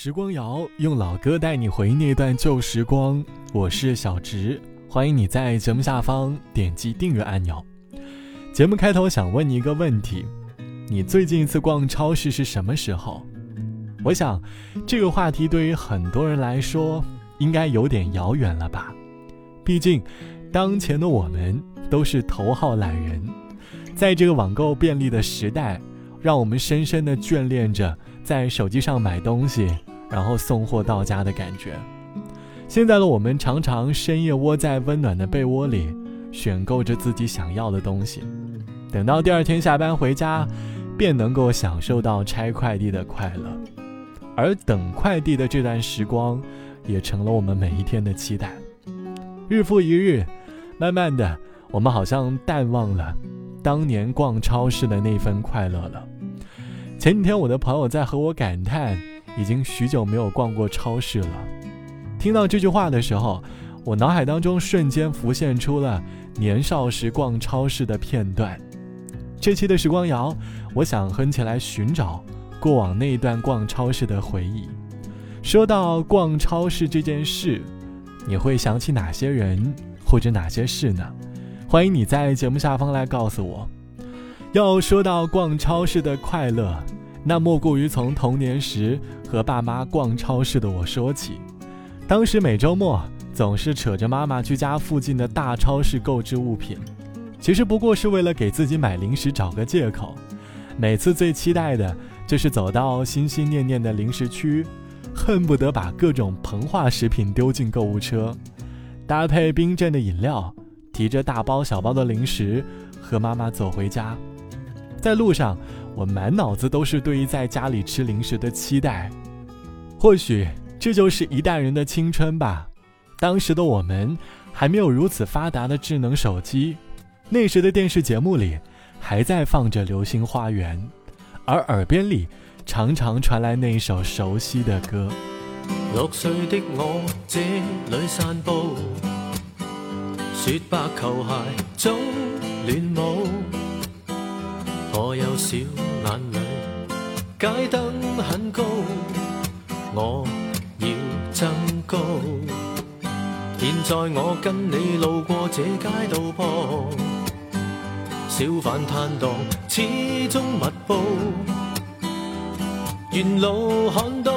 时光谣用老歌带你回忆那段旧时光，我是小植，欢迎你在节目下方点击订阅按钮。节目开头想问你一个问题：你最近一次逛超市是什么时候？我想这个话题对于很多人来说应该有点遥远了吧？毕竟当前的我们都是头号懒人，在这个网购便利的时代，让我们深深的眷恋着在手机上买东西。然后送货到家的感觉。现在的我们常常深夜窝在温暖的被窝里，选购着自己想要的东西，等到第二天下班回家，便能够享受到拆快递的快乐。而等快递的这段时光，也成了我们每一天的期待。日复一日，慢慢的，我们好像淡忘了当年逛超市的那份快乐了。前几天，我的朋友在和我感叹。已经许久没有逛过超市了。听到这句话的时候，我脑海当中瞬间浮现出了年少时逛超市的片段。这期的时光谣，我想哼起来寻找过往那一段逛超市的回忆。说到逛超市这件事，你会想起哪些人或者哪些事呢？欢迎你在节目下方来告诉我。要说到逛超市的快乐。那莫过于从童年时和爸妈逛超市的我说起。当时每周末总是扯着妈妈去家附近的大超市购置物品，其实不过是为了给自己买零食找个借口。每次最期待的就是走到心心念念的零食区，恨不得把各种膨化食品丢进购物车，搭配冰镇的饮料，提着大包小包的零食和妈妈走回家。在路上。我满脑子都是对于在家里吃零食的期待，或许这就是一代人的青春吧。当时的我们还没有如此发达的智能手机，那时的电视节目里还在放着《流星花园》，而耳边里常常传来那一首熟悉的歌。六岁的我这里散步，雪白球鞋中乱舞，我有小。眼里街灯很高，我要增高。现在我跟你路过这街道旁，小贩摊档始终密布。沿路看到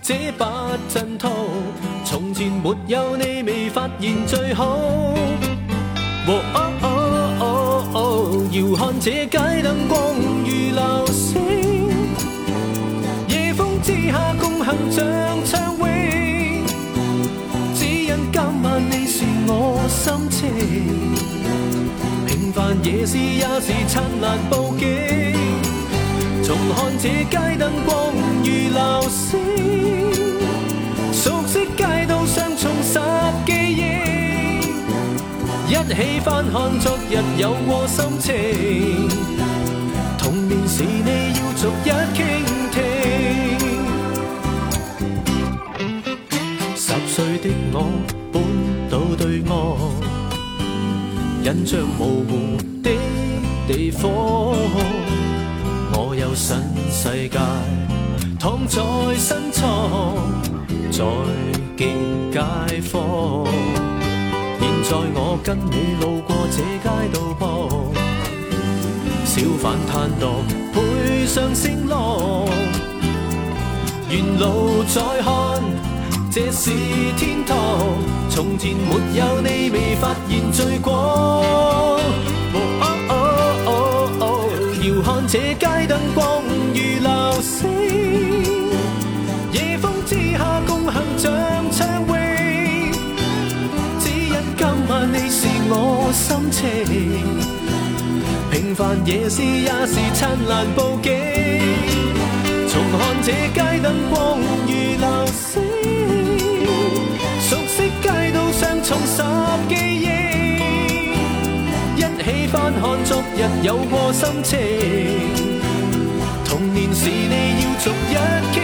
这把枕头，从前没有你未发现最好。哦遥看这街灯光如流星，夜风之下共行像畅泳。只因今晚你是我心情，平凡夜市也是灿烂布景。重看这街灯光如流星，熟悉街道上重拾。一起翻看昨日有过心情，童年时你要逐一倾听。十岁的我搬到对岸，印象模糊的地方，我有新世界躺在身床，再见街坊。在我跟你路过这街道旁，小贩摊档配上声浪，沿路再看，这是天堂。从前没有你，未发现最光。哦哦哦遥看这街灯光心情，平凡夜市也是灿烂布景。重看这街灯光如流星，熟悉街道上重拾记忆，一起翻看昨日有过心情。童年时你要逐一倾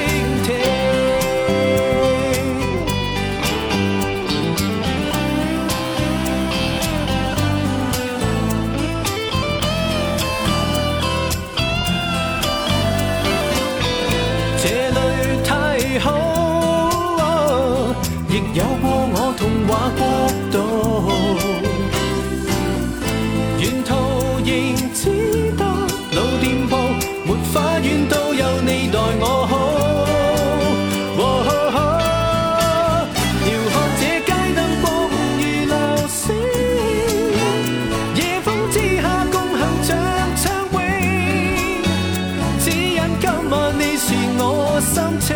听。待我好。遥看这街灯光如流星，夜风之下共行像畅泳，只因今晚你是我心情。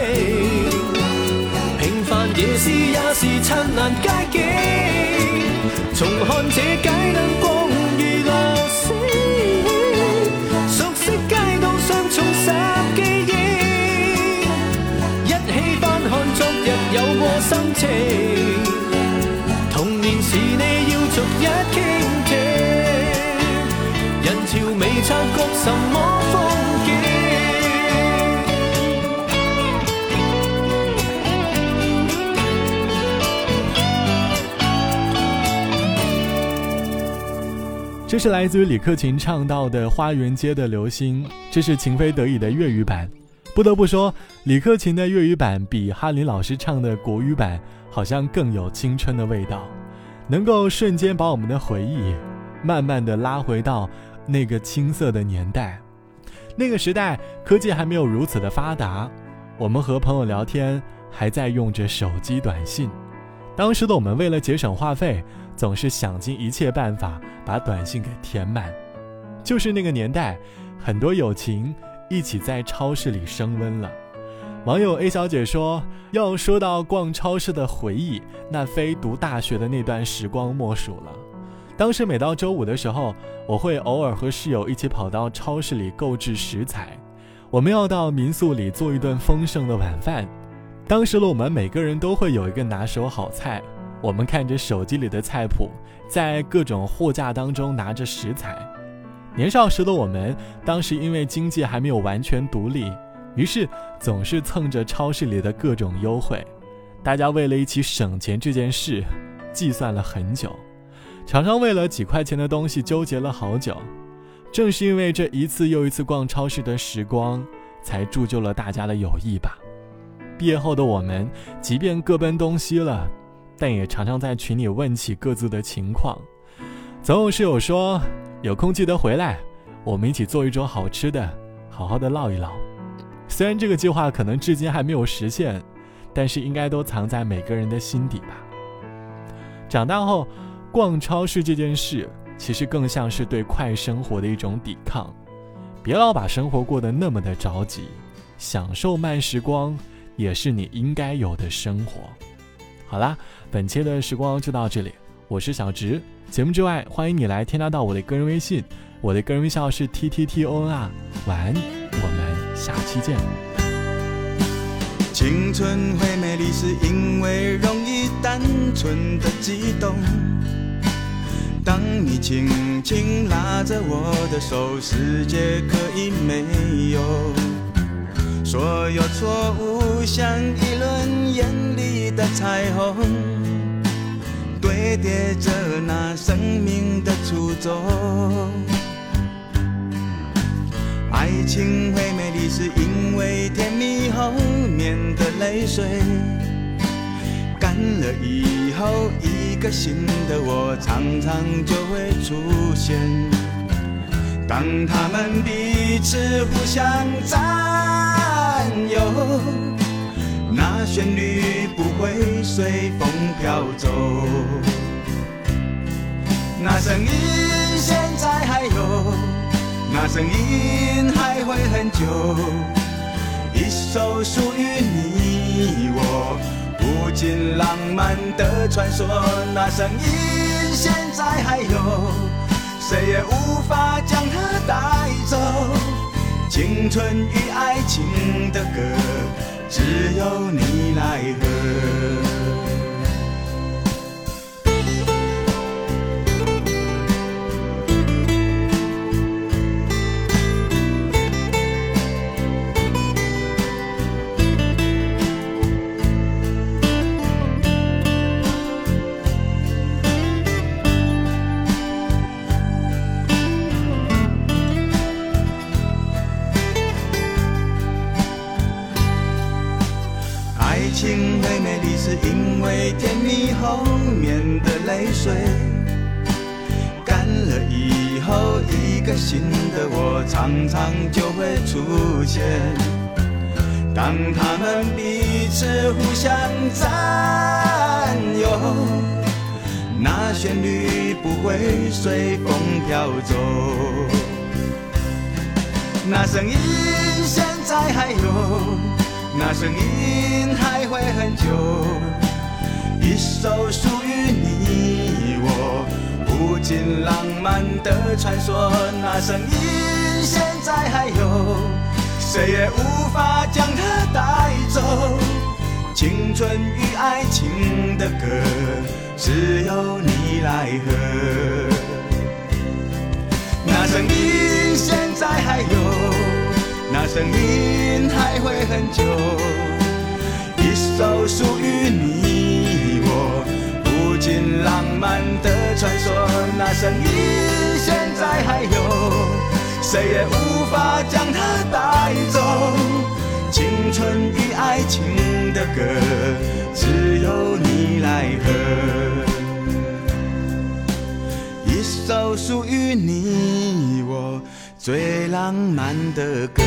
平凡夜市也是灿烂街景，重看这街灯光心情，童年时你要逐一倾听，人潮未察觉什么风景。这是来自于李克勤唱到的《花园街的流星》，这是情非得已的粤语版。不得不说，李克勤的粤语版比哈林老师唱的国语版好像更有青春的味道，能够瞬间把我们的回忆慢慢的拉回到那个青涩的年代。那个时代科技还没有如此的发达，我们和朋友聊天还在用着手机短信。当时的我们为了节省话费，总是想尽一切办法把短信给填满。就是那个年代，很多友情一起在超市里升温了。网友 A 小姐说：“要说到逛超市的回忆，那非读大学的那段时光莫属了。当时每到周五的时候，我会偶尔和室友一起跑到超市里购置食材，我们要到民宿里做一顿丰盛的晚饭。”当时的我们每个人都会有一个拿手好菜，我们看着手机里的菜谱，在各种货架当中拿着食材。年少时的我们，当时因为经济还没有完全独立，于是总是蹭着超市里的各种优惠。大家为了一起省钱这件事，计算了很久，常常为了几块钱的东西纠结了好久。正是因为这一次又一次逛超市的时光，才铸就了大家的友谊吧。毕业后的我们，即便各奔东西了，但也常常在群里问起各自的情况。总有室友说有空记得回来，我们一起做一桌好吃的，好好的唠一唠。虽然这个计划可能至今还没有实现，但是应该都藏在每个人的心底吧。长大后，逛超市这件事，其实更像是对快生活的一种抵抗。别老把生活过得那么的着急，享受慢时光。也是你应该有的生活。好啦，本期的时光就到这里，我是小植。节目之外，欢迎你来添加到我的个人微信，我的个人微信号是 t t t o n r。晚安，我们下期见。青春会美丽，是因为容易单纯的悸动。当你轻轻拉着我的手，世界可以没有。所有错误像一轮眼里的彩虹，堆叠着那生命的初衷。爱情会美丽，是因为甜蜜后面的泪水干了以后，一个新的我常常就会出现。当他们彼此互相占。有，那旋律不会随风飘走，那声音现在还有，那声音还会很久。一首属于你我无尽浪漫的传说，那声音现在还有，谁也无法将它带走。青春与爱情的歌，只有你来和。后面的泪水。干了以后，一个新的我常常就会出现。当他们彼此互相占有，那旋律不会随风飘走。那声音现在还有。那声音还会很久，一首属于你我无尽浪漫的传说。那声音现在还有，谁也无法将它带走。青春与爱情的歌，只有你来和。那声音现在还有。那声音还会很久，一首属于你尽浪漫的传说。那声音现在还有，谁也无法将它带走。青春与爱情的歌，只有你来和。一首属于你我。最浪漫的歌。